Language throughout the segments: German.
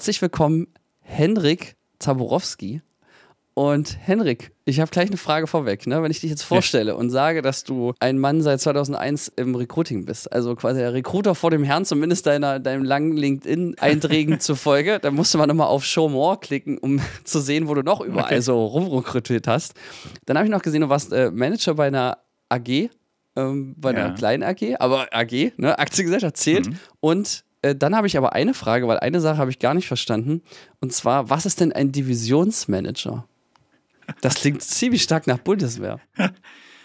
Herzlich willkommen, Henrik Zaborowski. Und Henrik, ich habe gleich eine Frage vorweg. Ne? Wenn ich dich jetzt vorstelle ja. und sage, dass du ein Mann seit 2001 im Recruiting bist, also quasi der Recruiter vor dem Herrn, zumindest deiner, deinem langen LinkedIn-Einträgen zufolge, dann musste man nochmal auf Show More klicken, um zu sehen, wo du noch überall okay. so rumrekrutiert hast. Dann habe ich noch gesehen, du warst äh, Manager bei einer AG, ähm, bei einer ja. kleinen AG, aber AG, ne? Aktiengesellschaft zählt. Mhm. Und äh, dann habe ich aber eine Frage, weil eine Sache habe ich gar nicht verstanden. Und zwar, was ist denn ein Divisionsmanager? Das klingt ziemlich stark nach Bundeswehr.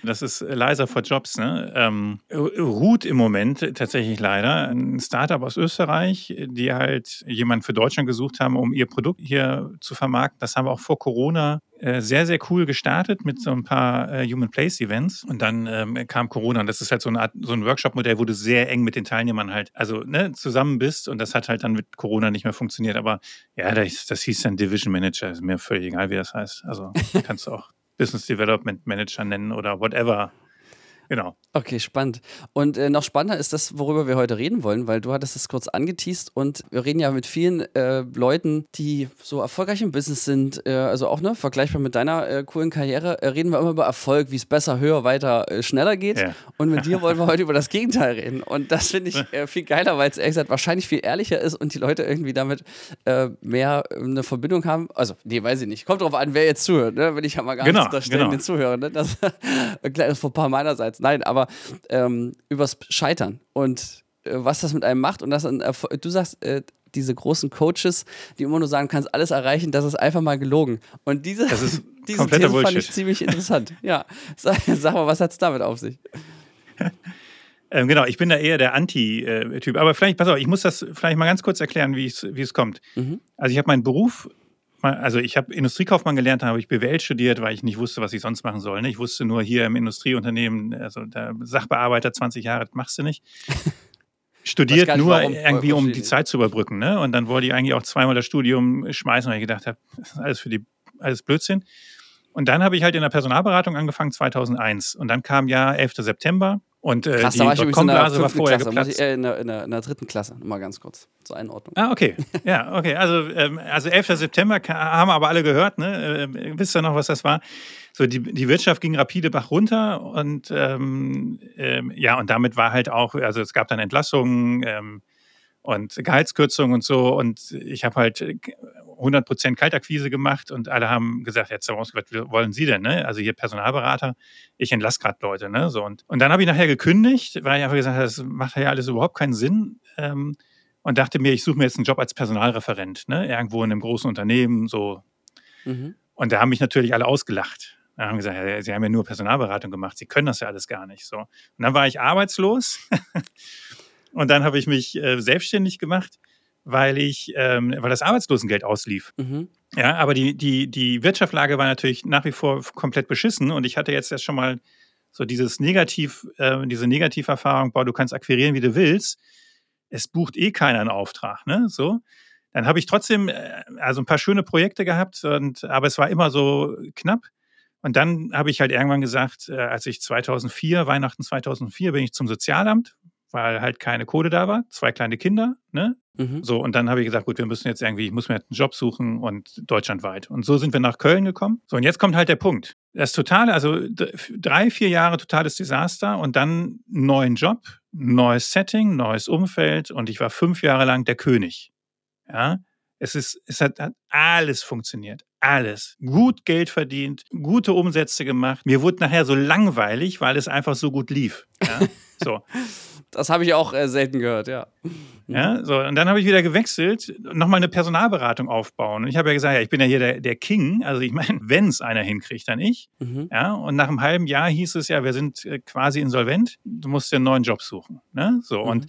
Das ist Leiser for Jobs, ne? Ähm, ruht im Moment tatsächlich leider. Ein Startup aus Österreich, die halt jemanden für Deutschland gesucht haben, um ihr Produkt hier zu vermarkten. Das haben wir auch vor Corona äh, sehr, sehr cool gestartet mit so ein paar äh, Human Place Events. Und dann ähm, kam Corona und das ist halt so eine Art, so ein Workshop-Modell, wo du sehr eng mit den Teilnehmern halt, also ne, zusammen bist und das hat halt dann mit Corona nicht mehr funktioniert. Aber ja, das, das hieß dann Division Manager, ist mir völlig egal, wie das heißt. Also kannst du auch Business Development Manager nennen oder whatever. Genau. Okay, spannend. Und äh, noch spannender ist das, worüber wir heute reden wollen, weil du hattest es kurz angeteased und wir reden ja mit vielen äh, Leuten, die so erfolgreich im Business sind, äh, also auch ne, vergleichbar mit deiner äh, coolen Karriere, äh, reden wir immer über Erfolg, wie es besser, höher, weiter, äh, schneller geht. Ja. Und mit dir wollen wir heute über das Gegenteil reden. Und das finde ich viel geiler, weil es ehrlich gesagt wahrscheinlich viel ehrlicher ist und die Leute irgendwie damit mehr eine Verbindung haben. Also, nee, weiß ich nicht. Kommt drauf an, wer jetzt zuhört, ne? Will ich ja mal gar genau, nicht unterstellen, genau. den Zuhörern. Ne? Das, ist vor ein paar meinerseits. Nein, aber ähm, übers Scheitern und äh, was das mit einem macht und das du sagst, äh, diese großen Coaches, die immer nur sagen, du kannst alles erreichen, das ist einfach mal gelogen. Und diese, das ist diese These Bullshit. fand ich ziemlich interessant. ja, sag, sag mal, was hat es damit auf sich? Ähm, genau, ich bin da eher der Anti-Typ. Aber vielleicht, pass auf, ich muss das vielleicht mal ganz kurz erklären, wie es kommt. Mhm. Also ich habe meinen Beruf also ich habe Industriekaufmann gelernt, dann habe ich BWL studiert, weil ich nicht wusste, was ich sonst machen soll. Ne? Ich wusste nur hier im Industrieunternehmen, also der Sachbearbeiter 20 Jahre, das machst du nicht. Studiert nicht, nur warum, irgendwie, um die Zeit zu überbrücken. Ne? Und dann wollte ich eigentlich auch zweimal das Studium schmeißen, weil ich gedacht habe, das ist alles für die, alles Blödsinn. Und dann habe ich halt in der Personalberatung angefangen 2001. Und dann kam ja 11. September und äh, Krass, die Dotcom-Blase war vorher Klasse, geplatzt. Ich, äh, in, der, in, der, in, der, dritten Klasse, mal ganz kurz zur Einordnung. Ah, okay. Ja, okay. Also, ähm, also 11. September haben aber alle gehört, ne? Äh, wisst ihr noch, was das war? So, die, die Wirtschaft ging rapide Bach runter und ähm, ähm, ja, und damit war halt auch, also es gab dann Entlassungen, ähm, und Gehaltskürzungen und so. Und ich habe halt 100% Kaltakquise gemacht und alle haben gesagt, jetzt was wollen Sie denn? Ne? Also hier Personalberater, ich entlasse gerade Leute. Ne? So, und, und dann habe ich nachher gekündigt, weil ich einfach gesagt habe, das macht ja alles überhaupt keinen Sinn. Ähm, und dachte mir, ich suche mir jetzt einen Job als Personalreferent, ne? irgendwo in einem großen Unternehmen. so. Mhm. Und da haben mich natürlich alle ausgelacht. Da haben gesagt, ja, Sie haben ja nur Personalberatung gemacht, Sie können das ja alles gar nicht. So. Und dann war ich arbeitslos. und dann habe ich mich äh, selbstständig gemacht weil ich, ähm, weil das Arbeitslosengeld auslief. Mhm. Ja, aber die, die, die Wirtschaftslage war natürlich nach wie vor komplett beschissen und ich hatte jetzt erst schon mal so dieses Negativ, äh, diese Negativerfahrung, boah, du kannst akquirieren, wie du willst. Es bucht eh keiner einen Auftrag, ne? So. Dann habe ich trotzdem äh, also ein paar schöne Projekte gehabt, und, aber es war immer so knapp. Und dann habe ich halt irgendwann gesagt, äh, als ich 2004, Weihnachten 2004, bin ich zum Sozialamt, weil halt keine Kohle da war, zwei kleine Kinder, ne? Mhm. So, und dann habe ich gesagt, gut, wir müssen jetzt irgendwie, ich muss mir einen Job suchen und deutschlandweit. Und so sind wir nach Köln gekommen. So, und jetzt kommt halt der Punkt. Das totale, also drei, vier Jahre totales Desaster und dann neuen Job, neues Setting, neues Umfeld und ich war fünf Jahre lang der König. Ja, es ist, es hat, hat alles funktioniert. Alles. Gut Geld verdient, gute Umsätze gemacht. Mir wurde nachher so langweilig, weil es einfach so gut lief. Ja? So. Das habe ich auch äh, selten gehört, ja. Ja, so, und dann habe ich wieder gewechselt, nochmal eine Personalberatung aufbauen. Und ich habe ja gesagt, ja, ich bin ja hier der, der King. Also ich meine, wenn es einer hinkriegt, dann ich. Mhm. Ja, und nach einem halben Jahr hieß es ja, wir sind äh, quasi insolvent, du musst dir einen neuen Job suchen. Ne? So, mhm. und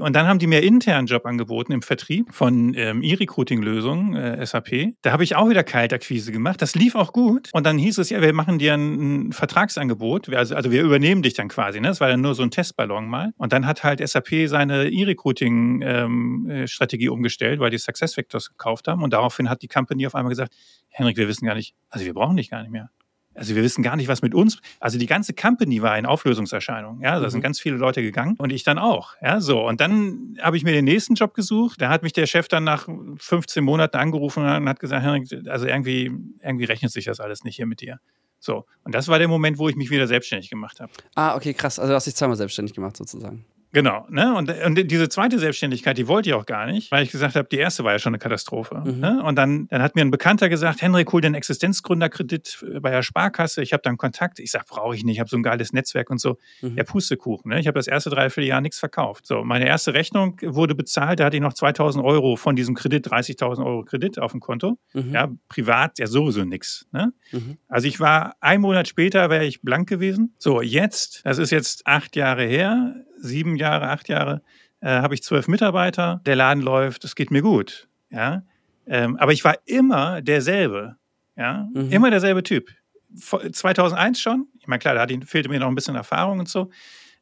und dann haben die mir internen Job angeboten im Vertrieb von ähm, E-Recruiting-Lösungen, äh, SAP. Da habe ich auch wieder Kaltakquise gemacht. Das lief auch gut. Und dann hieß es ja, wir machen dir ein, ein Vertragsangebot. Also, also wir übernehmen dich dann quasi. Ne? Das war dann nur so ein Testballon mal. Und dann hat halt SAP seine E-Recruiting-Strategie ähm, äh, umgestellt, weil die SuccessFactors gekauft haben. Und daraufhin hat die Company auf einmal gesagt, Henrik, wir wissen gar nicht, also wir brauchen dich gar nicht mehr. Also wir wissen gar nicht, was mit uns. Also die ganze Company war in Auflösungserscheinung. Ja, da mhm. sind ganz viele Leute gegangen und ich dann auch. Ja, so. Und dann habe ich mir den nächsten Job gesucht. Da hat mich der Chef dann nach 15 Monaten angerufen und hat gesagt, also irgendwie, irgendwie rechnet sich das alles nicht hier mit dir. So. Und das war der Moment, wo ich mich wieder selbstständig gemacht habe. Ah, okay, krass. Also du hast dich zweimal selbstständig gemacht sozusagen. Genau, ne? Und, und diese zweite Selbstständigkeit, die wollte ich auch gar nicht, weil ich gesagt habe, die erste war ja schon eine Katastrophe. Mhm. Ne? Und dann, dann hat mir ein Bekannter gesagt, Henrik, hol den Existenzgründerkredit bei der Sparkasse. Ich habe dann Kontakt. Ich sage, brauche ich nicht, ich habe so ein geiles Netzwerk und so. Mhm. Ja, Pustekuchen. Ne? Ich habe das erste Dreivierteljahr nichts verkauft. So, meine erste Rechnung wurde bezahlt, da hatte ich noch 2000 Euro von diesem Kredit, 30.000 Euro Kredit auf dem Konto. Mhm. Ja, privat ja sowieso nichts. Ne? Mhm. Also ich war, ein Monat später wäre ich blank gewesen. So, jetzt, das ist jetzt acht Jahre her, sieben Jahre, acht Jahre, äh, habe ich zwölf Mitarbeiter, der Laden läuft, es geht mir gut. Ja? Ähm, aber ich war immer derselbe. Ja? Mhm. Immer derselbe Typ. 2001 schon. Ich meine, klar, da fehlte mir noch ein bisschen Erfahrung und so.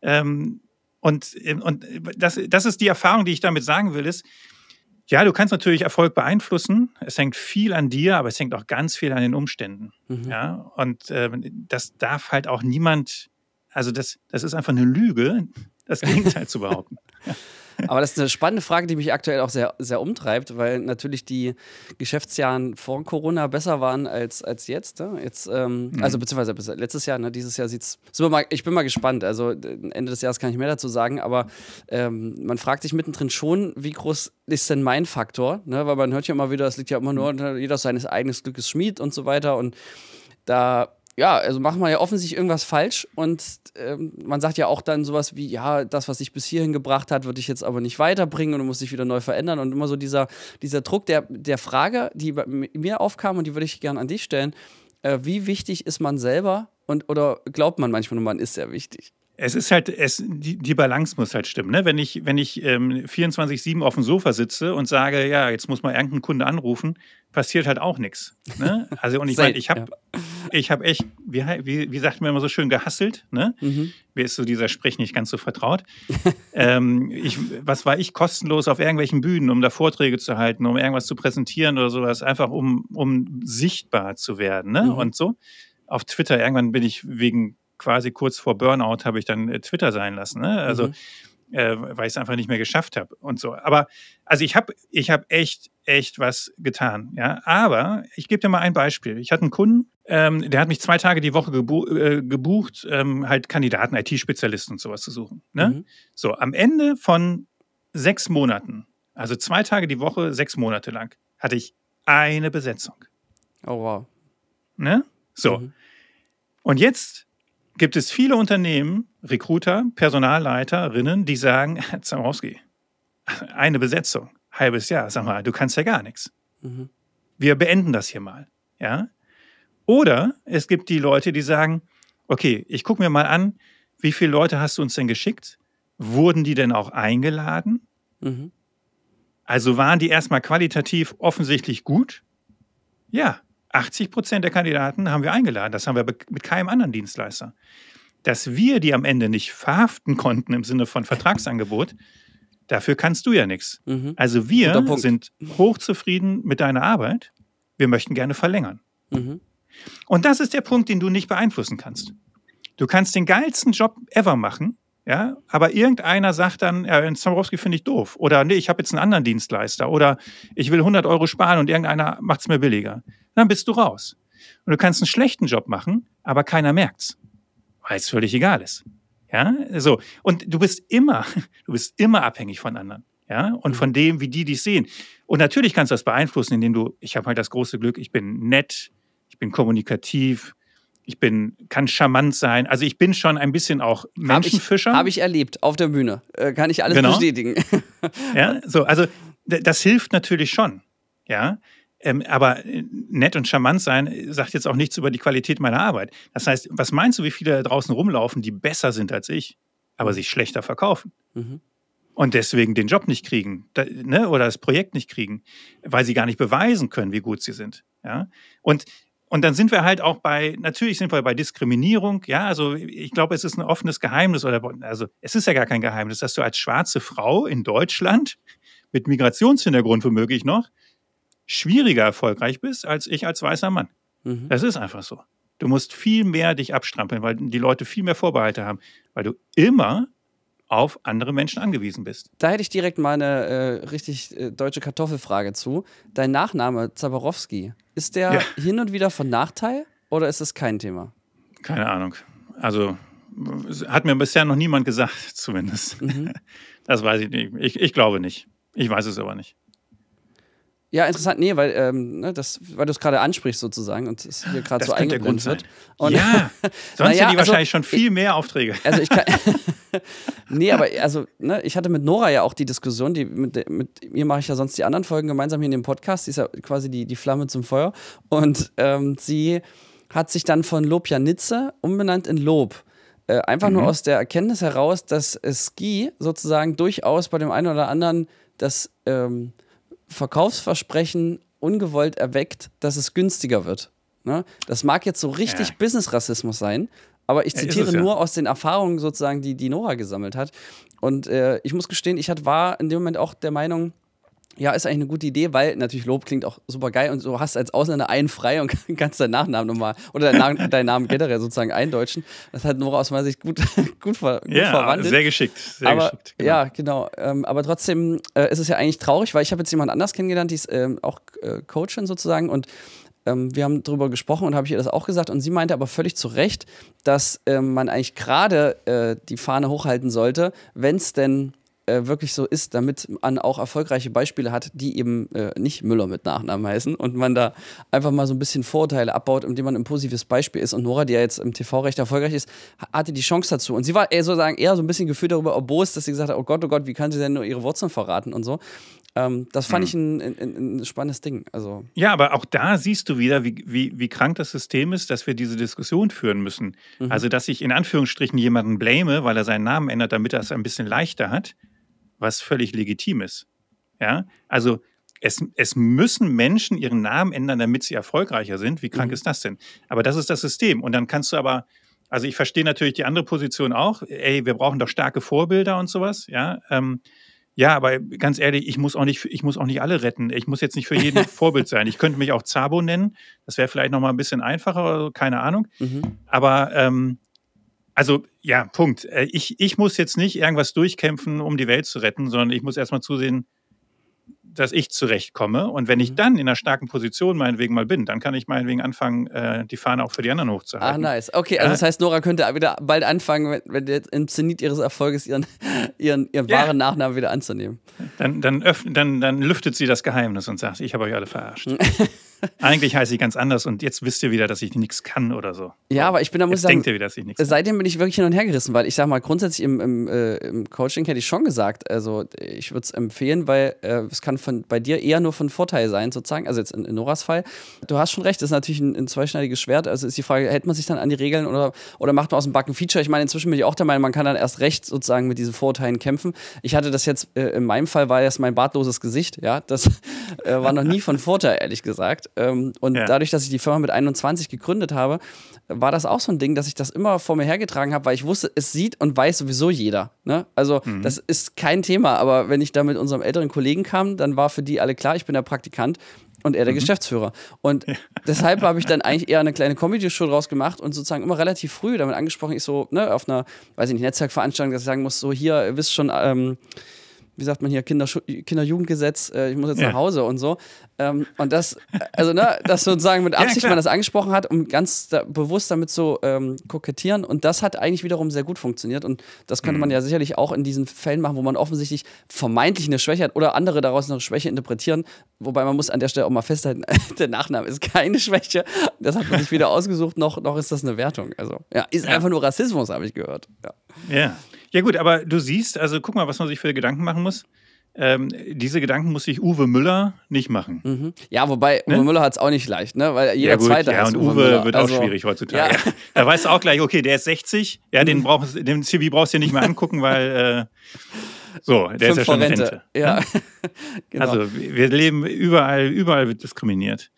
Ähm, und und das, das ist die Erfahrung, die ich damit sagen will, ist, ja, du kannst natürlich Erfolg beeinflussen. Es hängt viel an dir, aber es hängt auch ganz viel an den Umständen. Mhm. Ja, und äh, das darf halt auch niemand, also das, das ist einfach eine Lüge, das Gegenteil zu behaupten. Aber das ist eine spannende Frage, die mich aktuell auch sehr, sehr umtreibt, weil natürlich die Geschäftsjahre vor Corona besser waren als, als jetzt. Ne? jetzt ähm, mhm. Also beziehungsweise letztes Jahr, ne? dieses Jahr sieht es. Ich bin mal gespannt. Also Ende des Jahres kann ich mehr dazu sagen, aber ähm, man fragt sich mittendrin schon, wie groß ist denn mein Faktor? Ne? Weil man hört ja immer wieder, es liegt ja immer nur, ne, jeder seines eigenen Glückes Schmied und so weiter. Und da ja, also machen wir ja offensichtlich irgendwas falsch und ähm, man sagt ja auch dann sowas wie, ja, das, was dich bis hierhin gebracht hat, würde ich jetzt aber nicht weiterbringen und du musst dich wieder neu verändern und immer so dieser, dieser Druck der, der Frage, die mir aufkam und die würde ich gerne an dich stellen, äh, wie wichtig ist man selber und oder glaubt man manchmal man ist sehr wichtig? Es ist halt, es, die, die Balance muss halt stimmen. Ne? Wenn ich, wenn ich ähm, 24-7 auf dem Sofa sitze und sage, ja, jetzt muss mal irgendein Kunde anrufen, passiert halt auch nichts. Ne? Also, und ich meine, ich habe ja. ich hab echt, wie, wie, wie sagt man immer so schön, gehasselt. Ne? Mhm. Mir ist so dieser Sprech nicht ganz so vertraut. ähm, ich, was war ich kostenlos auf irgendwelchen Bühnen, um da Vorträge zu halten, um irgendwas zu präsentieren oder sowas, einfach um, um sichtbar zu werden. Ne? Mhm. Und so. Auf Twitter, irgendwann bin ich wegen quasi kurz vor Burnout habe ich dann äh, Twitter sein lassen. Ne? Also, mhm. äh, weil ich es einfach nicht mehr geschafft habe und so. Aber also ich habe ich hab echt, echt was getan. Ja? Aber ich gebe dir mal ein Beispiel. Ich hatte einen Kunden, ähm, der hat mich zwei Tage die Woche gebu äh, gebucht, ähm, halt Kandidaten, IT-Spezialisten und sowas zu suchen. Ne? Mhm. So, am Ende von sechs Monaten, also zwei Tage die Woche, sechs Monate lang, hatte ich eine Besetzung. Oh wow. Ne? So. Mhm. Und jetzt gibt es viele Unternehmen, Recruiter, Personalleiterinnen, die sagen, Zamowski, eine Besetzung, halbes Jahr, sag mal, du kannst ja gar nichts. Mhm. Wir beenden das hier mal. Ja? Oder es gibt die Leute, die sagen, okay, ich gucke mir mal an, wie viele Leute hast du uns denn geschickt? Wurden die denn auch eingeladen? Mhm. Also waren die erstmal qualitativ offensichtlich gut? Ja, 80 Prozent der Kandidaten haben wir eingeladen. Das haben wir mit keinem anderen Dienstleister. Dass wir die am Ende nicht verhaften konnten im Sinne von Vertragsangebot, dafür kannst du ja nichts. Mhm. Also wir sind hochzufrieden mit deiner Arbeit. Wir möchten gerne verlängern. Mhm. Und das ist der Punkt, den du nicht beeinflussen kannst. Du kannst den geilsten Job ever machen, ja, aber irgendeiner sagt dann, ja, in Zambrowski finde ich doof. Oder nee, ich habe jetzt einen anderen Dienstleister. Oder ich will 100 Euro sparen und irgendeiner macht es mir billiger dann bist du raus. Und du kannst einen schlechten Job machen, aber keiner merkt's, weil es völlig egal ist. Ja, so. Und du bist immer, du bist immer abhängig von anderen. Ja, und von dem, wie die dich sehen. Und natürlich kannst du das beeinflussen, indem du, ich habe halt das große Glück, ich bin nett, ich bin kommunikativ, ich bin, kann charmant sein. Also ich bin schon ein bisschen auch Menschenfischer. Habe ich, hab ich, erlebt auf der Bühne. Äh, kann ich alles genau. bestätigen. ja, so, also das hilft natürlich schon. Ja, ähm, aber äh, nett und charmant sein sagt jetzt auch nichts über die Qualität meiner Arbeit. Das heißt, was meinst du, wie viele da draußen rumlaufen, die besser sind als ich, aber sich schlechter verkaufen? Mhm. Und deswegen den Job nicht kriegen da, ne, oder das Projekt nicht kriegen, weil sie gar nicht beweisen können, wie gut sie sind. Ja? Und, und dann sind wir halt auch bei, natürlich sind wir bei Diskriminierung. Ja, also ich glaube, es ist ein offenes Geheimnis oder, also es ist ja gar kein Geheimnis, dass du als schwarze Frau in Deutschland mit Migrationshintergrund womöglich noch schwieriger erfolgreich bist als ich als weißer Mann. Mhm. Das ist einfach so. Du musst viel mehr dich abstrampeln, weil die Leute viel mehr Vorbehalte haben, weil du immer auf andere Menschen angewiesen bist. Da hätte ich direkt mal eine äh, richtig äh, deutsche Kartoffelfrage zu. Dein Nachname Zaborowski, ist der ja. hin und wieder von Nachteil oder ist es kein Thema? Keine Ahnung. Also hat mir bisher noch niemand gesagt, zumindest. Mhm. Das weiß ich nicht. Ich, ich glaube nicht. Ich weiß es aber nicht. Ja, interessant. Nee, weil, ähm, ne, das, weil du es gerade ansprichst sozusagen und es hier gerade so eingeblendet wird. Und ja, sonst ja, hätte die also, wahrscheinlich schon viel mehr Aufträge. Also ich kann, nee, aber also, ne, ich hatte mit Nora ja auch die Diskussion, die, mit, mit ihr mache ich ja sonst die anderen Folgen gemeinsam hier in dem Podcast, die ist ja quasi die, die Flamme zum Feuer. Und ähm, sie hat sich dann von Lobja Nitze umbenannt in Lob. Äh, einfach mhm. nur aus der Erkenntnis heraus, dass Ski sozusagen durchaus bei dem einen oder anderen das ähm, Verkaufsversprechen ungewollt erweckt, dass es günstiger wird. Ne? Das mag jetzt so richtig ja. Business-Rassismus sein, aber ich zitiere ja, es, nur aus den Erfahrungen sozusagen, die die Nora gesammelt hat. Und äh, ich muss gestehen, ich war in dem Moment auch der Meinung, ja, ist eigentlich eine gute Idee, weil natürlich Lob klingt auch super geil und du hast als Ausländer einen frei und kannst deinen Nachnamen nochmal oder deinen, Namen, deinen Namen generell sozusagen eindeutschen. Das hat Nora aus meiner Sicht gut, gut, ver, gut ja, verwandelt. sehr geschickt. Sehr aber, geschickt genau. Ja, genau. Ähm, aber trotzdem äh, ist es ja eigentlich traurig, weil ich habe jetzt jemand anders kennengelernt, die ist ähm, auch äh, Coachin sozusagen und ähm, wir haben darüber gesprochen und habe ich ihr das auch gesagt und sie meinte aber völlig zu Recht, dass ähm, man eigentlich gerade äh, die Fahne hochhalten sollte, wenn es denn äh, wirklich so ist, damit man auch erfolgreiche Beispiele hat, die eben äh, nicht Müller mit Nachnamen heißen und man da einfach mal so ein bisschen Vorurteile abbaut, indem man ein positives Beispiel ist. Und Nora, die ja jetzt im TV recht erfolgreich ist, hatte die Chance dazu. Und sie war eher sozusagen eher so ein bisschen gefühlt darüber erbost, dass sie gesagt hat, oh Gott, oh Gott, wie kann sie denn nur ihre Wurzeln verraten und so. Ähm, das fand hm. ich ein, ein, ein, spannendes Ding. Also ja, aber auch da siehst du wieder, wie, wie, wie krank das System ist, dass wir diese Diskussion führen müssen. Mhm. Also, dass ich in Anführungsstrichen jemanden blame, weil er seinen Namen ändert, damit er es ein bisschen leichter hat was völlig legitim ist. Ja, also es, es müssen Menschen ihren Namen ändern, damit sie erfolgreicher sind. Wie krank mhm. ist das denn? Aber das ist das System. Und dann kannst du aber, also ich verstehe natürlich die andere Position auch. Ey, wir brauchen doch starke Vorbilder und sowas. Ja, ähm, ja, aber ganz ehrlich, ich muss auch nicht, ich muss auch nicht alle retten. Ich muss jetzt nicht für jeden Vorbild sein. Ich könnte mich auch Zabo nennen. Das wäre vielleicht noch mal ein bisschen einfacher, keine Ahnung. Mhm. Aber ähm, also ja, Punkt. Äh, ich, ich muss jetzt nicht irgendwas durchkämpfen, um die Welt zu retten, sondern ich muss erstmal zusehen, dass ich zurechtkomme. Und wenn ich mhm. dann in einer starken Position meinetwegen mal bin, dann kann ich meinetwegen anfangen, äh, die Fahne auch für die anderen hochzuhalten. Ah, nice. Okay, also das heißt, Nora könnte wieder bald anfangen, wenn, wenn jetzt im Zenit ihres Erfolges ihren, ihren, ihren ja. wahren Nachnamen wieder anzunehmen. Dann, dann, öffnet, dann, dann lüftet sie das Geheimnis und sagt, ich habe euch alle verarscht. Eigentlich heiße ich ganz anders und jetzt wisst ihr wieder, dass ich nichts kann oder so. Ja, aber ich bin da muss jetzt sagen, denkt ihr wieder, dass ich nichts Seitdem bin ich wirklich hin und her gerissen, weil ich sag mal, grundsätzlich im, im, äh, im Coaching hätte ich schon gesagt, also ich würde es empfehlen, weil äh, es kann von, bei dir eher nur von Vorteil sein, sozusagen. Also jetzt in, in Noras Fall. Du hast schon recht, das ist natürlich ein, ein, zweischneidiges Schwert. Also ist die Frage, hält man sich dann an die Regeln oder, oder macht man aus dem Backen Feature? Ich meine, inzwischen bin ich auch der Meinung, man kann dann erst recht sozusagen mit diesen Vorurteilen kämpfen. Ich hatte das jetzt, äh, in meinem Fall war das mein bartloses Gesicht, ja. Das äh, war noch nie von Vorteil, ehrlich gesagt. Ähm, und ja dadurch, dass ich die Firma mit 21 gegründet habe, war das auch so ein Ding, dass ich das immer vor mir hergetragen habe, weil ich wusste, es sieht und weiß sowieso jeder. Ne? Also mhm. das ist kein Thema, aber wenn ich da mit unserem älteren Kollegen kam, dann war für die alle klar, ich bin der Praktikant und er der mhm. Geschäftsführer. Und ja. deshalb habe ich dann eigentlich eher eine kleine Comedy-Show draus gemacht und sozusagen immer relativ früh damit angesprochen, ich so, ne, auf einer, weiß ich nicht, Netzwerkveranstaltung, dass ich sagen muss, so hier, ihr wisst schon, ähm, wie sagt man hier, Kinder, Kinderjugendgesetz, äh, ich muss jetzt ja. nach Hause und so. Ähm, und das, also, ne, das sozusagen mit Absicht ja, man das angesprochen hat, um ganz da, bewusst damit zu ähm, kokettieren. Und das hat eigentlich wiederum sehr gut funktioniert. Und das könnte mhm. man ja sicherlich auch in diesen Fällen machen, wo man offensichtlich vermeintlich eine Schwäche hat oder andere daraus eine Schwäche interpretieren. Wobei man muss an der Stelle auch mal festhalten, der Nachname ist keine Schwäche. Das hat man sich weder ausgesucht, noch, noch ist das eine Wertung. Also, ja, ist ja. einfach nur Rassismus, habe ich gehört. Ja. Ja. Gut, aber du siehst, also guck mal, was man sich für Gedanken machen muss. Ähm, diese Gedanken muss sich Uwe Müller nicht machen. Mhm. Ja, wobei ne? Uwe Müller hat es auch nicht leicht, ne? Weil jeder ja, gut, Zweite Ja, und Uwe, Uwe wird also, auch schwierig heutzutage. Ja. Da weißt du auch gleich, okay, der ist 60, ja, den, mhm. brauchst, den CV brauchst du dir nicht mehr angucken, weil äh, so, der Fünf ist ja schon Rente. Rente. Ja. genau. Also wir leben überall, überall wird diskriminiert.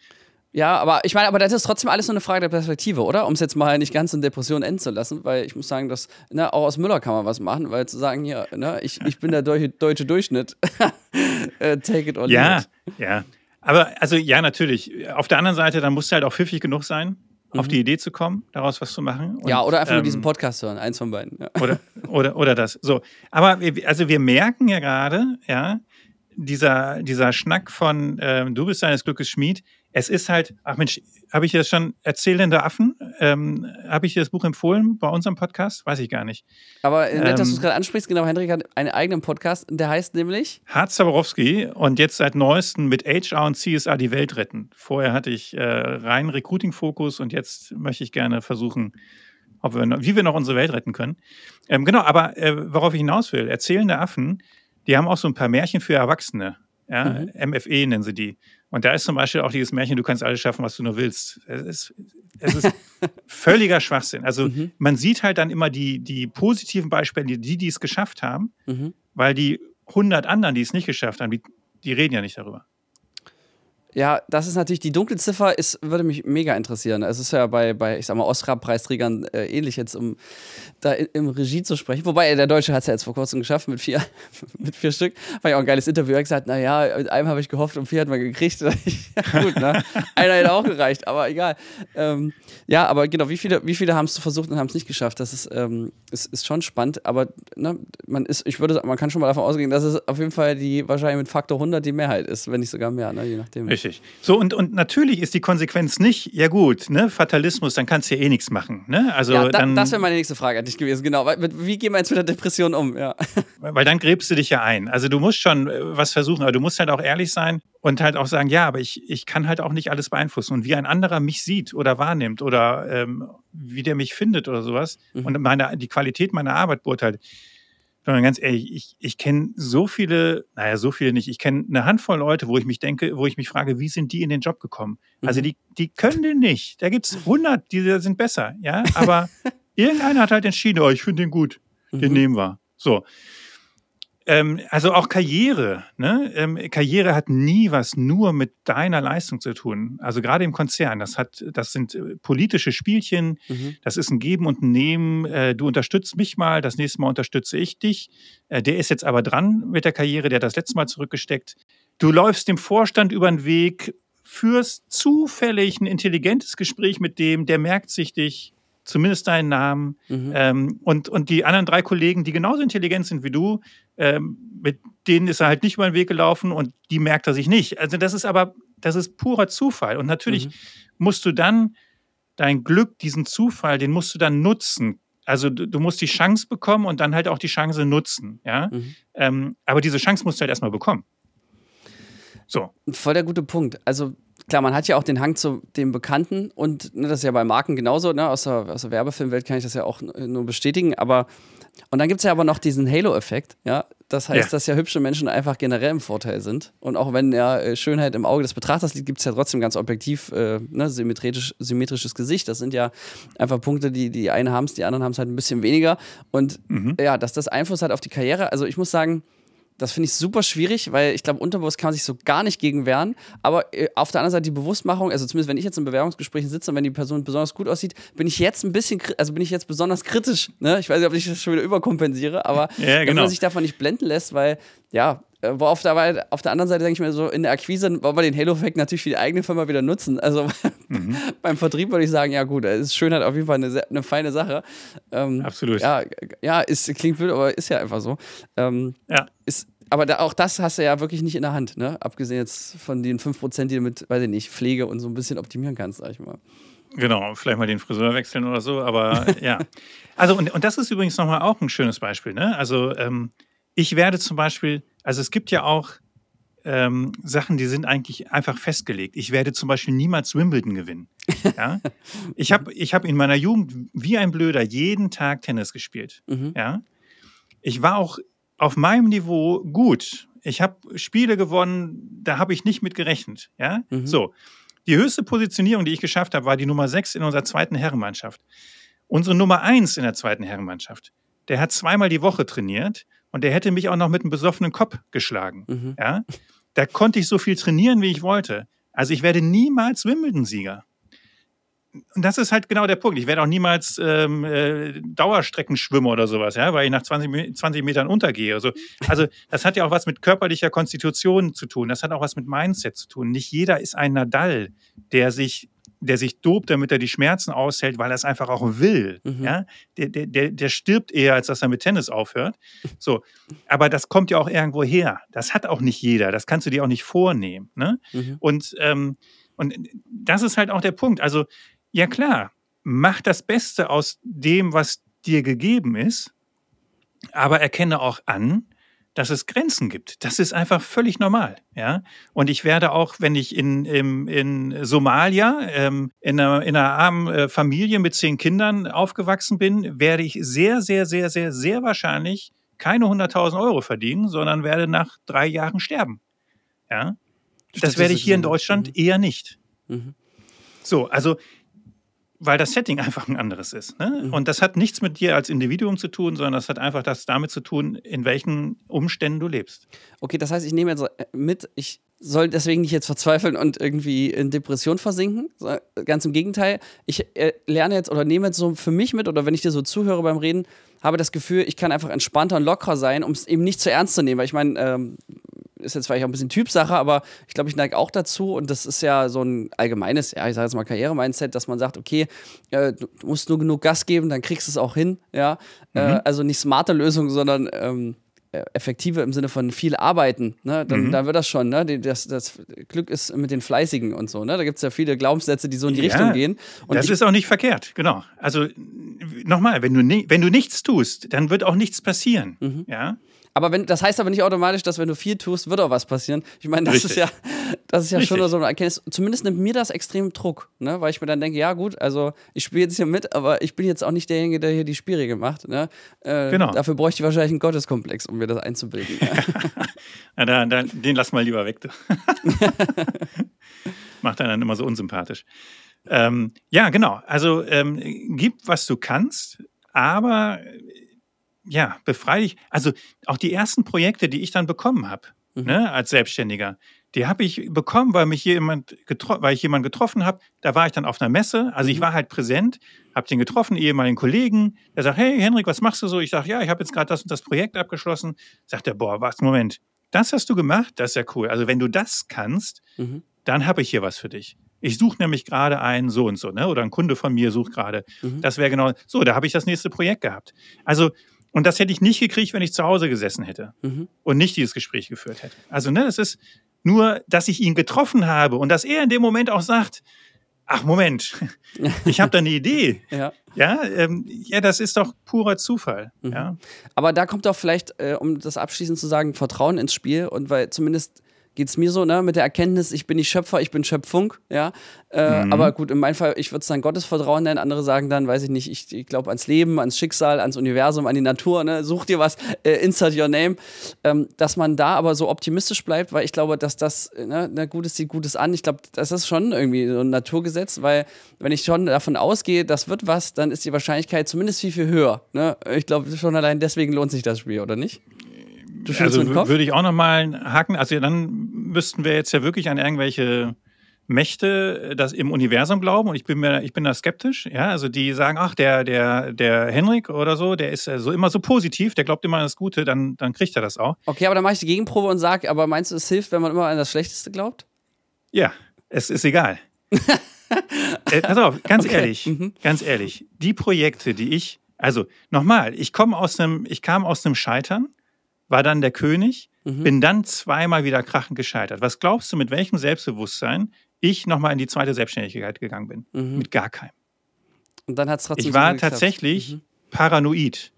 Ja, aber ich meine, aber das ist trotzdem alles nur eine Frage der Perspektive, oder? Um es jetzt mal nicht ganz in Depression enden zu lassen, weil ich muss sagen, dass, ne, auch aus Müller kann man was machen, weil zu sagen, hier, ne, ich, ich bin der deutsche, deutsche Durchschnitt. Äh, take it or Ja, it. ja. Aber also ja, natürlich. Auf der anderen Seite, dann musst du halt auch pfiffig genug sein auf die Idee zu kommen, daraus was zu machen. Und, ja, oder einfach ähm, nur diesen Podcast hören, eins von beiden. Ja. Oder, oder, oder das. So. Aber wir, also wir merken ja gerade, ja, dieser, dieser Schnack von ähm, du bist deines Glückes Schmied, es ist halt, ach Mensch, habe ich das schon erzählende Affen? Ähm, habe ich dir das Buch empfohlen bei unserem Podcast? Weiß ich gar nicht. Aber nett, ähm, dass du es gerade ansprichst, genau, Hendrik hat einen eigenen Podcast, der heißt nämlich Harz Zaborowski und jetzt seit neuestem mit HR und CSA die Welt retten. Vorher hatte ich äh, rein Recruiting-Fokus und jetzt möchte ich gerne versuchen, ob wir noch, wie wir noch unsere Welt retten können. Ähm, genau, aber äh, worauf ich hinaus will, erzählende Affen, die haben auch so ein paar Märchen für Erwachsene. Ja, mhm. MFE nennen sie die. Und da ist zum Beispiel auch dieses Märchen, du kannst alles schaffen, was du nur willst. Es ist, es ist völliger Schwachsinn. Also mhm. man sieht halt dann immer die, die positiven Beispiele, die, die es geschafft haben, mhm. weil die 100 anderen, die es nicht geschafft haben, die, die reden ja nicht darüber. Ja, das ist natürlich, die Dunkelziffer ist, würde mich mega interessieren. Es ist ja bei, bei ich sag mal, Oscar-Preisträgern äh, ähnlich jetzt, um da in, im Regie zu sprechen. Wobei, der Deutsche hat es ja jetzt vor kurzem geschafft mit vier, mit vier Stück. War ja auch ein geiles Interview. Er hat gesagt, naja, mit einem habe ich gehofft und vier hat man gekriegt. ja, gut, ne? Einer hätte auch gereicht, aber egal. Ähm, ja, aber genau, wie viele, wie viele haben es versucht und haben es nicht geschafft? Das ist, ähm, ist, ist schon spannend, aber ne, man ist, ich würde, man kann schon mal davon ausgehen, dass es auf jeden Fall die wahrscheinlich mit Faktor 100 die Mehrheit ist, wenn nicht sogar mehr, ne? je nachdem. Ich Richtig. So, und, und natürlich ist die Konsequenz nicht, ja gut, ne, Fatalismus, dann kannst du ja eh nichts machen. Ne? Also ja, da, dann, das wäre meine nächste Frage an dich gewesen, genau. Wie gehen wir jetzt mit der Depression um? Ja. Weil dann gräbst du dich ja ein. Also du musst schon äh, was versuchen, aber du musst halt auch ehrlich sein und halt auch sagen, ja, aber ich, ich kann halt auch nicht alles beeinflussen. Und wie ein anderer mich sieht oder wahrnimmt oder ähm, wie der mich findet oder sowas mhm. und meine, die Qualität meiner Arbeit beurteilt, sondern ganz ehrlich, ich, ich kenne so viele, naja, so viele nicht. Ich kenne eine Handvoll Leute, wo ich mich denke, wo ich mich frage, wie sind die in den Job gekommen? Also mhm. Also die, die können den nicht. Da gibt es 100, die sind besser, ja. Aber irgendeiner hat halt entschieden, oh, ich finde den gut, den mhm. nehmen wir. So. Ähm, also auch Karriere. Ne? Ähm, Karriere hat nie was nur mit deiner Leistung zu tun. Also gerade im Konzern, das hat, das sind äh, politische Spielchen, mhm. das ist ein Geben und ein Nehmen. Äh, du unterstützt mich mal, das nächste Mal unterstütze ich dich. Äh, der ist jetzt aber dran mit der Karriere, der hat das letzte Mal zurückgesteckt. Du läufst dem Vorstand über den Weg, führst zufällig ein intelligentes Gespräch mit dem, der merkt sich dich, zumindest deinen Namen. Mhm. Ähm, und, und die anderen drei Kollegen, die genauso intelligent sind wie du, ähm, mit denen ist er halt nicht über den Weg gelaufen und die merkt er sich nicht. Also das ist aber, das ist purer Zufall. Und natürlich mhm. musst du dann dein Glück, diesen Zufall, den musst du dann nutzen. Also du, du musst die Chance bekommen und dann halt auch die Chance nutzen. Ja? Mhm. Ähm, aber diese Chance musst du halt erstmal bekommen. So. Voll der gute Punkt. Also klar, man hat ja auch den Hang zu dem Bekannten und ne, das ist ja bei Marken genauso, ne? aus, der, aus der Werbefilmwelt kann ich das ja auch nur bestätigen, aber und dann gibt es ja aber noch diesen Halo-Effekt, ja. Das heißt, ja. dass ja hübsche Menschen einfach generell im Vorteil sind. Und auch wenn ja äh, Schönheit im Auge des Betrachters liegt, gibt es ja trotzdem ganz objektiv äh, ne, symmetrisch, symmetrisches Gesicht. Das sind ja einfach Punkte, die die einen haben es, die anderen haben es halt ein bisschen weniger. Und mhm. ja, dass das Einfluss hat auf die Karriere. Also ich muss sagen, das finde ich super schwierig, weil ich glaube, unterbewusst kann man sich so gar nicht gegen wehren. Aber äh, auf der anderen Seite die Bewusstmachung, also zumindest wenn ich jetzt in Bewerbungsgesprächen sitze und wenn die Person besonders gut aussieht, bin ich jetzt ein bisschen, also bin ich jetzt besonders kritisch. Ne? Ich weiß nicht, ob ich das schon wieder überkompensiere, aber ja, genau. wenn man sich davon nicht blenden lässt, weil ja, äh, wo auf der, auf der anderen Seite denke ich mir so, in der Akquise wollen wir den Halo-Effekt natürlich für die eigene Firma wieder nutzen. Also mhm. beim Vertrieb würde ich sagen, ja gut, es ist Schönheit auf jeden Fall eine, eine feine Sache. Ähm, Absolut. Ja, ja ist, klingt blöd, aber ist ja einfach so. Ähm, ja. Ist, aber da, auch das hast du ja wirklich nicht in der Hand, ne? Abgesehen jetzt von den 5%, die du mit, weiß ich nicht, Pflege und so ein bisschen optimieren kannst, sag ich mal. Genau, vielleicht mal den Friseur wechseln oder so, aber ja. Also, und, und das ist übrigens nochmal auch ein schönes Beispiel, ne? Also, ähm, ich werde zum Beispiel, also es gibt ja auch ähm, Sachen, die sind eigentlich einfach festgelegt. Ich werde zum Beispiel niemals Wimbledon gewinnen. Ja? ich habe ich hab in meiner Jugend wie ein Blöder jeden Tag Tennis gespielt. Mhm. Ja? Ich war auch auf meinem Niveau gut. Ich habe Spiele gewonnen, da habe ich nicht mit gerechnet. Ja? Mhm. So. Die höchste Positionierung, die ich geschafft habe, war die Nummer 6 in unserer zweiten Herrenmannschaft. Unsere Nummer 1 in der zweiten Herrenmannschaft, der hat zweimal die Woche trainiert und der hätte mich auch noch mit einem besoffenen Kopf geschlagen. Mhm. Ja? Da konnte ich so viel trainieren, wie ich wollte. Also ich werde niemals Wimbledon-Sieger und das ist halt genau der Punkt. Ich werde auch niemals ähm, äh, Dauerstreckenschwimmer oder sowas, ja, weil ich nach 20, 20 Metern untergehe. Also, also das hat ja auch was mit körperlicher Konstitution zu tun. Das hat auch was mit Mindset zu tun. Nicht jeder ist ein Nadal, der sich der sich dobt, damit er die Schmerzen aushält, weil er es einfach auch will. Mhm. Ja? Der, der, der, stirbt eher, als dass er mit Tennis aufhört. So. Aber das kommt ja auch irgendwo her. Das hat auch nicht jeder. Das kannst du dir auch nicht vornehmen. Ne? Mhm. Und, ähm, und das ist halt auch der Punkt. Also, ja klar, mach das Beste aus dem, was dir gegeben ist, aber erkenne auch an, dass es Grenzen gibt. Das ist einfach völlig normal. Ja? Und ich werde auch, wenn ich in, in, in Somalia ähm, in, einer, in einer armen äh, Familie mit zehn Kindern aufgewachsen bin, werde ich sehr, sehr, sehr, sehr, sehr wahrscheinlich keine 100.000 Euro verdienen, sondern werde nach drei Jahren sterben. Ja? Das werde ich hier in Deutschland eher nicht. Mhm. So, also weil das Setting einfach ein anderes ist. Ne? Mhm. Und das hat nichts mit dir als Individuum zu tun, sondern das hat einfach das damit zu tun, in welchen Umständen du lebst. Okay, das heißt, ich nehme jetzt äh, mit, ich soll deswegen nicht jetzt verzweifeln und irgendwie in Depression versinken. Ganz im Gegenteil. Ich äh, lerne jetzt oder nehme jetzt so für mich mit, oder wenn ich dir so zuhöre beim Reden, habe das Gefühl, ich kann einfach entspannter und lockerer sein, um es eben nicht zu ernst zu nehmen. Weil ich meine, ähm, ist jetzt vielleicht auch ein bisschen Typsache, aber ich glaube, ich neige auch dazu und das ist ja so ein allgemeines, ja, ich sage jetzt mal Karriere-Mindset, dass man sagt, okay, äh, du musst nur genug Gas geben, dann kriegst du es auch hin, ja. Äh, mhm. Äh, also nicht smarte Lösung, sondern ähm, äh, effektive im Sinne von viel arbeiten, ne? dann, mhm. dann wird das schon. Ne? Das, das Glück ist mit den Fleißigen und so. Ne? Da gibt es ja viele Glaubenssätze, die so in die ja, Richtung gehen. Und das ist auch nicht verkehrt, genau. Also nochmal, wenn du, wenn du nichts tust, dann wird auch nichts passieren. Mhm. Ja? Aber wenn, das heißt aber nicht automatisch, dass wenn du viel tust, wird auch was passieren. Ich meine, das Richtig. ist ja, das ist ja schon so eine Erkenntnis. Zumindest nimmt mir das extrem Druck, ne? weil ich mir dann denke, ja gut, also ich spiele jetzt hier mit, aber ich bin jetzt auch nicht derjenige, der hier die Spielregeln macht. Ne? Äh, genau. Dafür bräuchte ich wahrscheinlich einen Gotteskomplex, um mir das einzubilden. ja, da, da, den lass mal lieber weg. Du. Macht einen dann immer so unsympathisch. Ähm, ja, genau. Also ähm, gib, was du kannst, aber ja, befreie dich. Also auch die ersten Projekte, die ich dann bekommen habe, mhm. ne, als Selbstständiger, die habe ich bekommen, weil mich jemand weil ich jemanden getroffen habe. Da war ich dann auf einer Messe. Also ich mhm. war halt präsent, habe den getroffen, ehemaligen Kollegen. Der sagt, hey Henrik, was machst du so? Ich sage, ja, ich habe jetzt gerade das und das Projekt abgeschlossen. Sagt er, boah, was, Moment, das hast du gemacht? Das ist ja cool. Also wenn du das kannst, mhm. dann habe ich hier was für dich. Ich suche nämlich gerade einen so und so, ne? Oder ein Kunde von mir sucht gerade. Mhm. Das wäre genau so. Da habe ich das nächste Projekt gehabt. Also und das hätte ich nicht gekriegt, wenn ich zu Hause gesessen hätte mhm. und nicht dieses Gespräch geführt hätte. Also, ne, es ist nur, dass ich ihn getroffen habe und dass er in dem Moment auch sagt, ach Moment, ich habe da eine Idee. ja. Ja, ähm, ja, das ist doch purer Zufall. Mhm. Ja. Aber da kommt doch vielleicht, äh, um das abschließend zu sagen, Vertrauen ins Spiel und weil zumindest geht es mir so, ne, mit der Erkenntnis, ich bin nicht Schöpfer, ich bin Schöpfung, ja. Äh, mhm. Aber gut, in meinem Fall, ich würde es dann Gottesvertrauen nennen, andere sagen dann, weiß ich nicht, ich, ich glaube ans Leben, ans Schicksal, ans Universum, an die Natur, ne, such dir was, äh, insert your name, ähm, dass man da aber so optimistisch bleibt, weil ich glaube, dass das, ne, na, Gutes sieht Gutes an, ich glaube, das ist schon irgendwie so ein Naturgesetz, weil wenn ich schon davon ausgehe, das wird was, dann ist die Wahrscheinlichkeit zumindest viel, viel höher, ne? Ich glaube, schon allein deswegen lohnt sich das Spiel, oder nicht? Du also würde ich auch nochmal haken. Also dann müssten wir jetzt ja wirklich an irgendwelche Mächte äh, das im Universum glauben und ich bin mir, ich bin da skeptisch. Ja, also die sagen, ach, der, der, der Henrik oder so, der ist so immer so positiv, der glaubt immer an das Gute, dann, dann kriegt er das auch. Okay, aber dann mache ich die Gegenprobe und sage, aber meinst du, es hilft, wenn man immer an das Schlechteste glaubt? Ja, es ist egal. äh, pass auf, ganz okay. ehrlich, mhm. ganz ehrlich, die Projekte, die ich, also nochmal, ich komme aus einem, ich kam aus einem Scheitern war dann der König, mhm. bin dann zweimal wieder krachend gescheitert. Was glaubst du, mit welchem Selbstbewusstsein ich nochmal in die zweite Selbstständigkeit gegangen bin? Mhm. Mit gar keinem. Und dann hat es trotzdem Ich war tatsächlich mhm. paranoid.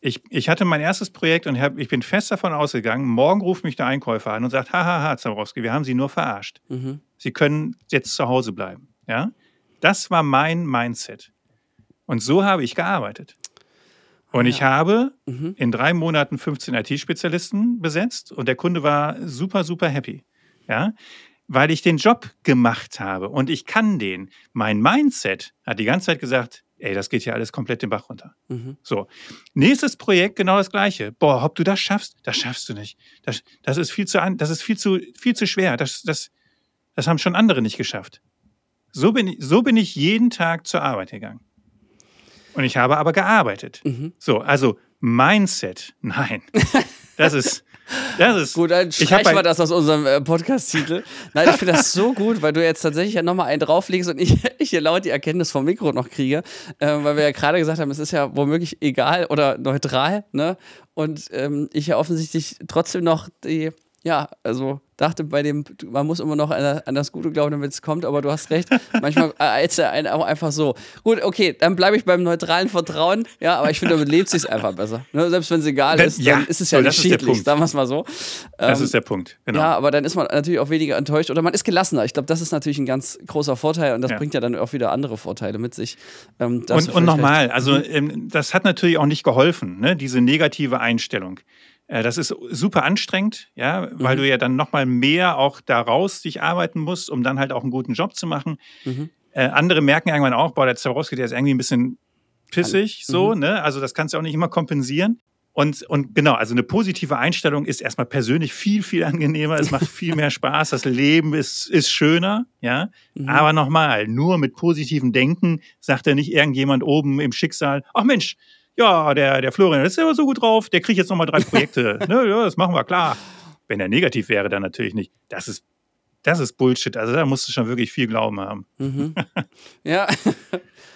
Ich, ich hatte mein erstes Projekt und hab, ich bin fest davon ausgegangen, morgen ruft mich der Einkäufer an und sagt, hahaha, Zabrowski, wir haben Sie nur verarscht. Mhm. Sie können jetzt zu Hause bleiben. Ja? Das war mein Mindset. Und so habe ich gearbeitet. Und ja. ich habe mhm. in drei Monaten 15 IT-Spezialisten besetzt und der Kunde war super, super happy. Ja, weil ich den Job gemacht habe und ich kann den. Mein Mindset hat die ganze Zeit gesagt, ey, das geht hier alles komplett den Bach runter. Mhm. So. Nächstes Projekt genau das gleiche. Boah, ob du das schaffst, das schaffst du nicht. Das, das ist viel zu, das ist viel zu, viel zu schwer. Das, das, das haben schon andere nicht geschafft. So bin, ich, so bin ich jeden Tag zur Arbeit gegangen. Und ich habe aber gearbeitet. Mhm. So, also Mindset, nein. Das ist, Das ist, gut, dann streichen wir das aus unserem äh, Podcast-Titel. Nein, ich finde das so gut, weil du jetzt tatsächlich ja nochmal einen drauflegst und ich, ich hier laut die Erkenntnis vom Mikro noch kriege, äh, weil wir ja gerade gesagt haben, es ist ja womöglich egal oder neutral, ne? Und ähm, ich ja offensichtlich trotzdem noch die, ja, also dachte bei dem, man muss immer noch an, an das Gute glauben, damit es kommt, aber du hast recht. Manchmal erzählt er einen auch einfach so. Gut, okay, dann bleibe ich beim neutralen Vertrauen, ja, aber ich finde, damit lebt sich einfach besser. Ne? Selbst wenn es egal ist, ja, dann ist es ja so, nicht schädlich, sagen wir es mal so. das Ähm, ist der Punkt, genau. Ja, aber dann ist man natürlich auch weniger enttäuscht oder man ist gelassener. Ich glaube, das ist natürlich ein ganz großer Vorteil und das Ja. bringt ja dann auch wieder andere Vorteile mit sich. Ähm, Und, und nochmal, also ähm, das hat natürlich auch nicht geholfen, ne? diese negative Einstellung. Äh, das ist super anstrengend, ja, weil Mhm. du ja dann nochmal mehr auch daraus dich arbeiten musst, um dann halt auch einen guten Job zu machen. Mhm. Äh, andere merken irgendwann auch, boah, der Zaborowski, der ist irgendwie ein bisschen pissig, so, Mhm. ne? Also das kannst du auch nicht immer kompensieren. Und, und genau, also eine positive Einstellung ist erstmal persönlich viel, viel angenehmer. Es macht viel mehr Spaß. Das Leben ist, ist schöner, ja. Mhm. Aber nochmal, nur mit positivem Denken sagt ja nicht irgendjemand oben im Schicksal, ach Mensch, ja, der, der Florian, ist ja so gut drauf, der kriegt jetzt nochmal drei Projekte. ne, ja, das machen wir, klar. Wenn er negativ wäre, dann natürlich nicht. Das ist, das ist Bullshit. Also da musst du schon wirklich viel Glauben haben. Mhm. Ja,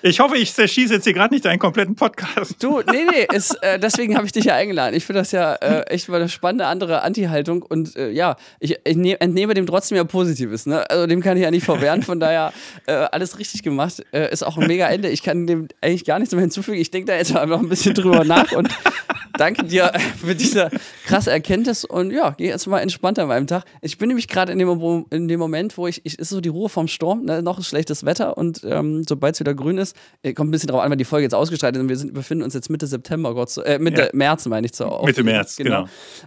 Ich hoffe, ich zerschieße jetzt hier gerade nicht deinen kompletten Podcast. du, nee, nee, ist, äh, deswegen habe ich dich ja eingeladen. Ich finde das ja äh, echt mal eine spannende andere Anti-Haltung und äh, ja, ich, ich ne entnehme dem trotzdem ja Positives. Ne? Also dem kann ich ja nicht verwehren, von daher äh, alles richtig gemacht. Äh, ist auch ein mega Ende. Ich kann dem eigentlich gar nichts mehr hinzufügen. Ich denke da jetzt noch ein bisschen drüber nach und danke dir für diese krasse Erkenntnis und ja, gehe jetzt mal entspannter an meinem Tag. Ich bin nämlich gerade in dem, in dem Moment, wo ich, ich ist so die Ruhe vom Sturm, ne? noch ist schlechtes Wetter und ähm, sobald es wieder grün ist, äh, kommt ein bisschen drauf an, wenn die Folge jetzt ausgestrahlt ist und wir sind, befinden uns jetzt Mitte September, Gott, so- äh, Mitte Ja. März meine ich zur Mitte. März, genau.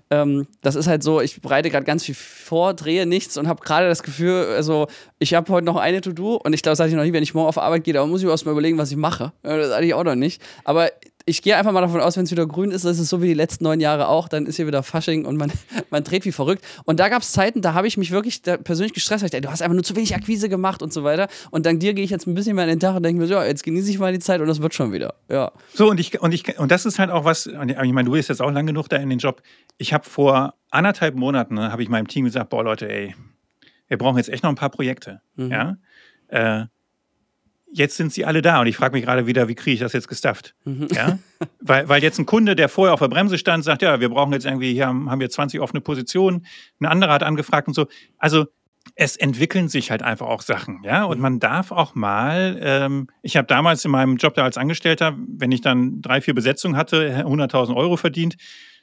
Ähm, das ist halt so, ich bereite gerade ganz viel vor, drehe nichts und habe gerade das Gefühl, also ich habe heute noch eine To-Do und ich glaube, das hatte ich noch nie, wenn ich morgen auf Arbeit gehe, da muss ich erst mal überlegen, was ich mache. Äh, Das hatte ich auch noch nicht. Aber ich gehe einfach mal davon aus, wenn es wieder grün ist, ist es so wie die letzten neun Jahre auch, dann ist hier wieder Fasching und man, man dreht wie verrückt. Und da gab es Zeiten, da habe ich mich wirklich persönlich gestresst. weil Ich dachte, du hast einfach nur zu wenig Akquise gemacht und so weiter. Und dank dir gehe ich jetzt ein bisschen mehr in den Tag und denke mir, so, ja, jetzt genieße ich mal die Zeit und das wird schon wieder. Ja. So, und ich, und ich, und das ist halt auch was, ich meine, du bist jetzt auch lang genug da in den Job. Ich habe vor anderthalb Monaten, ne, habe ich meinem Team gesagt, boah, Leute, ey, wir brauchen jetzt echt noch ein paar Projekte. Mhm. Ja. Äh, jetzt sind sie alle da und ich frage mich gerade wieder, wie kriege ich das jetzt gestafft? Mhm. Ja? weil, weil jetzt ein Kunde, der vorher auf der Bremse stand, sagt, ja, wir brauchen jetzt irgendwie, hier haben, haben wir 20 offene Positionen, ein anderer hat angefragt und so. Also es entwickeln sich halt einfach auch Sachen, ja. Und man darf auch mal, ähm, ich habe damals in meinem Job da als Angestellter, wenn ich dann drei, vier Besetzungen hatte, 100.000 Euro verdient,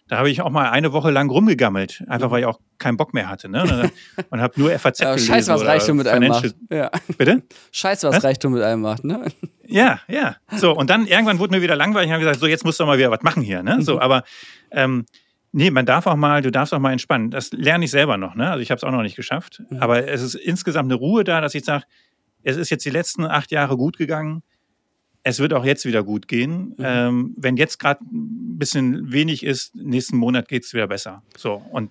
da habe ich auch mal eine Woche lang rumgegammelt, einfach weil ich auch keinen Bock mehr hatte. Ne? Und, habe nur FAZ Ja, gelesen. scheiß, was Reichtum mit einem macht. Ja. Bitte? Scheiß, was, Was? Reichtum mit einem macht, ne? Ja, ja. So, und dann irgendwann wurde mir wieder langweilig und habe gesagt, so, jetzt musst du mal wieder was machen hier. Ne? So, aber ähm, nee, man darf auch mal, du darfst auch mal entspannen. Das lerne ich selber noch, ne? Also ich habe es auch noch nicht geschafft. Aber es ist insgesamt eine Ruhe da, dass ich sage, es ist jetzt die letzten acht Jahre gut gegangen. Es wird auch jetzt wieder gut gehen. Ähm, wenn jetzt gerade ein bisschen wenig ist, nächsten Monat geht es wieder besser. So, und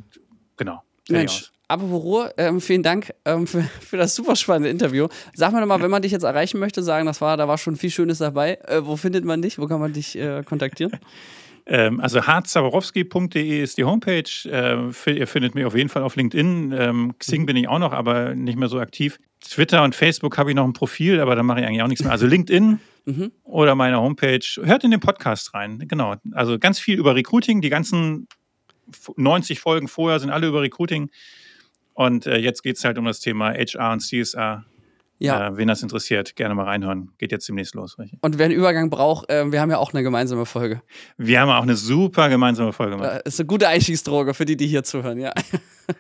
genau. Mensch, apropos Ruhe, ähm, vielen Dank ähm, für, für das super spannende Interview. Sag mal nochmal, wenn man dich jetzt erreichen möchte, sagen, das war, da war schon viel Schönes dabei. Äh, wo findet man dich? Wo kann man dich äh, kontaktieren? Ähm, also harzaborowski.de ist die Homepage. Äh, ihr findet mich auf jeden Fall auf LinkedIn. Ähm, Xing bin ich auch noch, aber nicht mehr so aktiv. Twitter und Facebook habe ich noch ein Profil, aber da mache ich eigentlich auch nichts mehr. Also LinkedIn Mhm. oder meine Homepage. Hört in den Podcast rein. Genau. Also ganz viel über Recruiting. Die ganzen f- 90 Folgen vorher sind alle über Recruiting. Und äh, jetzt geht es halt um das Thema HR und CSR. Ja. Äh, wen das interessiert, gerne mal reinhören. Geht jetzt demnächst los. Richtig? Und wer einen Übergang braucht, äh, wir haben ja auch eine gemeinsame Folge. Wir haben auch eine super gemeinsame Folge gemacht. Äh, ist eine gute Einstiegsdroge für die, die hier zuhören, ja.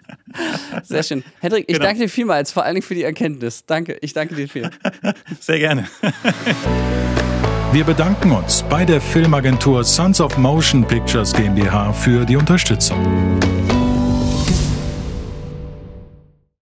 Sehr schön. Hendrik, ich Genau. danke dir vielmals, vor allen Dingen für die Erkenntnis. Danke, ich danke dir viel. Sehr gerne. Wir bedanken uns bei der Filmagentur Sons of Motion Pictures GmbH für die Unterstützung.